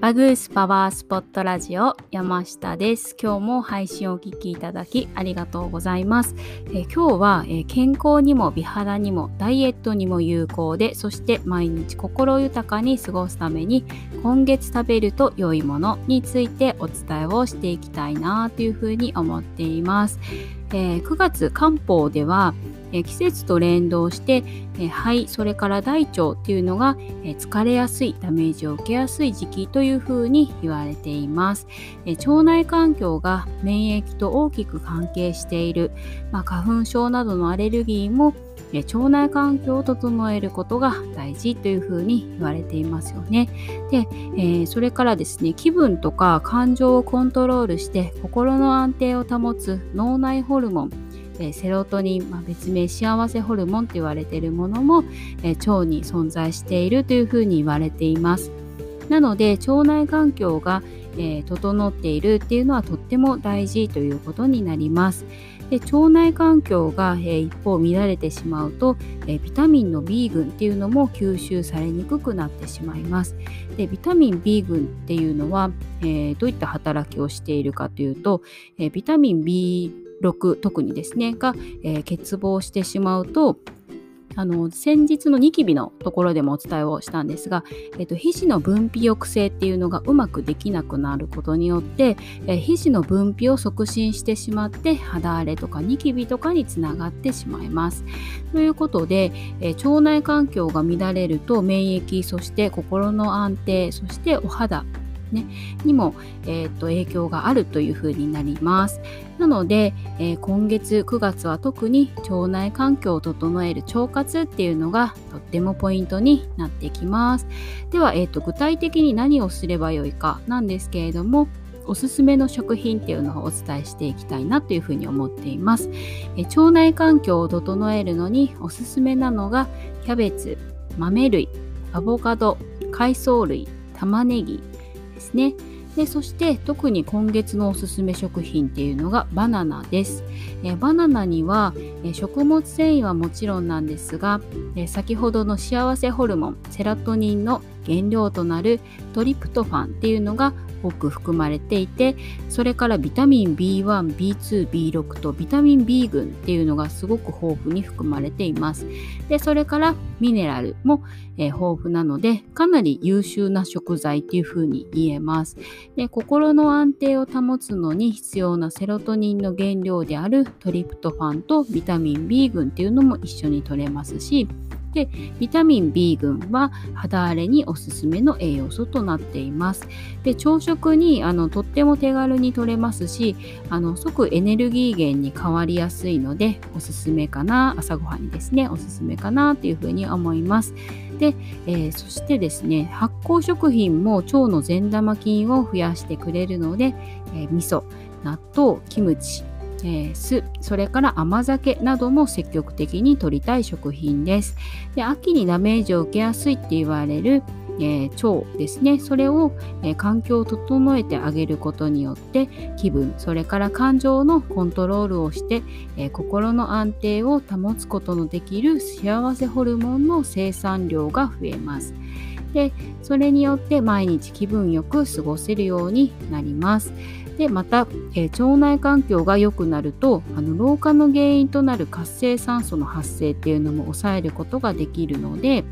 バグースパワースポットラジオ山下です。今日も配信をお聞きいただきありがとうございます。え、今日は、え、健康にも美肌にもダイエットにも有効で、そして毎日心豊かに過ごすために今月食べると良いものについてお伝えをしていきたいなというふうに思っています。えー、9月漢方ではえ季節と連動して、え肺それから大腸っていうのが、え疲れやすいダメージを受けやすい時期というふうに言われています、え腸内環境が免疫と大きく関係している、まあ、花粉症などのアレルギーも腸内環境を整えることが大事というふうに言われていますよね。で、えー、それからですね気分とか感情をコントロールして心の安定を保つ脳内ホルモン。えセロトニン、まあ、別名幸せホルモンと言われているものも、え腸に存在しているというふうに言われています。なので腸内環境が、え、整っているっていうのはとっても大事ということになります。で腸内環境が、え、一方乱れてしまうと、え、ビタミンの B 群っていうのも吸収されにくくなってしまいます。でビタミン B 群っていうのは、えどういった働きをしているかというと、えビタミン B 6特にですねが、えー、欠乏してしまうとあの先日のニキビのところでもお伝えをしたんですが、えっと、皮脂の分泌抑制っていうのがうまくできなくなることによって、え皮脂の分泌を促進してしまって肌荒れとかニキビとかにつながってしまいます。ということで、え腸内環境が乱れると免疫そして心の安定そしてお肌ね、にも、えーと、影響があるというふうになります。なので、えー、今月9月は特に腸内環境を整える腸活っていうのがとってもポイントになってきます。では、えーと、具体的に何をすればよいかなんですけれども、おすすめの食品っていうのをお伝えしていきたいなというふうに思っています。え腸内環境を整えるのにおすすめなのがキャベツ、豆類、アボカド、海藻類、玉ねぎ、ですね。でそして特に今月のおすすめ食品っていうのがバナナです。えバナナには、え食物繊維はもちろんなんですが、え先ほどの幸せホルモンセラトニンの原料となるトリプトファンっていうのが多く含まれていてそれからビタミン B1、B2、B6 とビタミン B 群っていうのがすごく豊富に含まれています。でそれからミネラルも、えー、豊富なのでかなり優秀な食材っていうふうに言えます。で心の安定を保つのに必要なセロトニンの原料であるトリプトファンとビタミン B 群っていうのも一緒に取れますしでビタミン B 群は肌荒れにおすすめの栄養素となっています。で朝食にあのとっても手軽に摂れますしあの即エネルギー源に変わりやすいのでおすすめかな朝ごはんにですねおすすめかなというふうに思います。で、えー、そしてですね発酵食品も腸の善玉菌を増やしてくれるので、えー、味噌納豆キムチえー、酢それから甘酒なども積極的に摂りたい食品です。で秋にダメージを受けやすいって言われるえー、腸ですね。それを、えー、環境を整えてあげることによって気分それから感情のコントロールをして、えー、心の安定を保つことのできる幸せホルモンの生産量が増えます。でそれによって毎日気分よく過ごせるようになります。でまた、え、腸内環境が良くなるとあの老化の原因となる活性酸素の発生っていうのも抑えることができるので、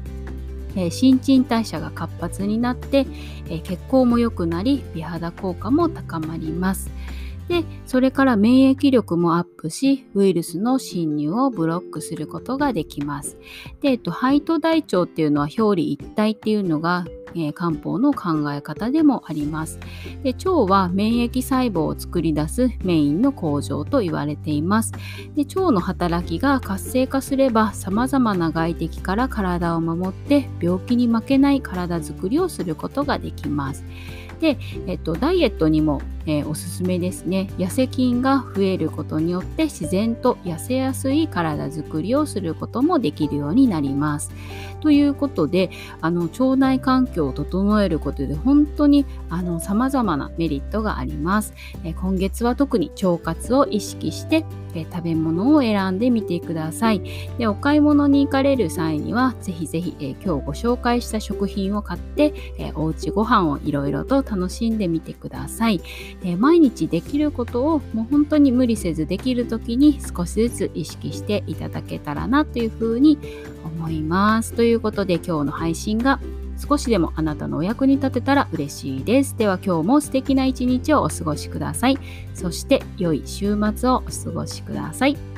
え、新陳代謝が活発になって、え、血行も良くなり美肌効果も高まります。で、それから免疫力もアップし、ウイルスの侵入をブロックすることができます。で、えっと、肺と大腸っていうのは表裏一体っていうのがえー、漢方の考え方でもあります。で腸は免疫細胞を作り出すメインの工場と言われています。で腸の働きが活性化すれば様々な外敵から体を守って病気に負けない体づくりをすることができます。で、えっと、ダイエットにも、えー、おすすめですね痩せ菌が増えることによって自然と痩せやすい体づくりをすることもできるようになります。ということであの腸内環境を整えることで本当にさまざまなメリットがあります。えー、今月は特に腸活を意識してえ食べ物を選んでみてください。でお買い物に行かれる際にはぜひぜひ、え今日ご紹介した食品を買って、えおうちご飯をいろいろと楽しんでみてください。え毎日できることをもう本当に無理せずできる時に少しずつ意識していただけたらなというふうに思います。ということで今日の配信が少しでもあなたのお役に立てたら嬉しいです。では今日も素敵な一日をお過ごしください。そして良い週末をお過ごしください。